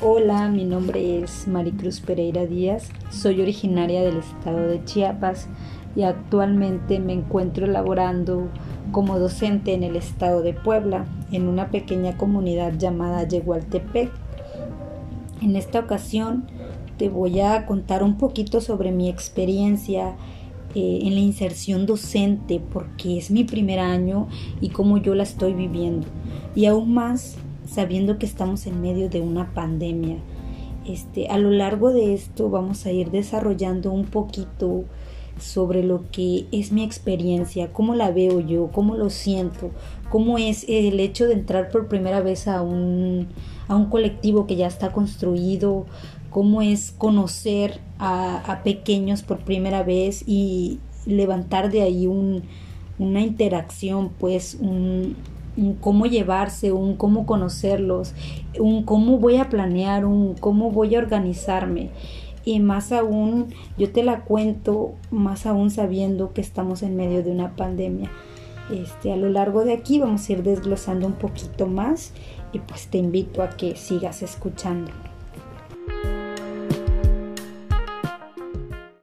Hola, mi nombre es Maricruz Pereira Díaz, soy originaria del estado de Chiapas y actualmente me encuentro elaborando como docente en el estado de Puebla, en una pequeña comunidad llamada Yegualtepec. En esta ocasión te voy a contar un poquito sobre mi experiencia eh, en la inserción docente porque es mi primer año y cómo yo la estoy viviendo. Y aún más sabiendo que estamos en medio de una pandemia. Este, a lo largo de esto vamos a ir desarrollando un poquito sobre lo que es mi experiencia, cómo la veo yo, cómo lo siento, cómo es el hecho de entrar por primera vez a un, a un colectivo que ya está construido, cómo es conocer a, a pequeños por primera vez y levantar de ahí un, una interacción, pues un, un cómo llevarse, un cómo conocerlos, un cómo voy a planear, un cómo voy a organizarme. Y más aún, yo te la cuento, más aún sabiendo que estamos en medio de una pandemia. Este, a lo largo de aquí vamos a ir desglosando un poquito más y pues te invito a que sigas escuchando.